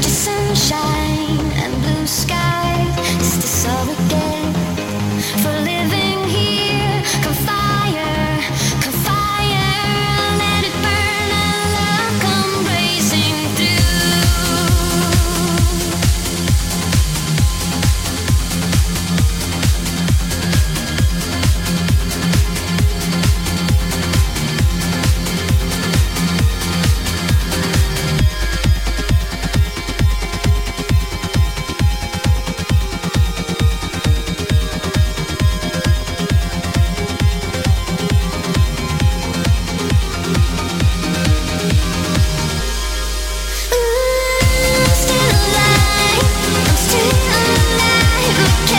Still alive.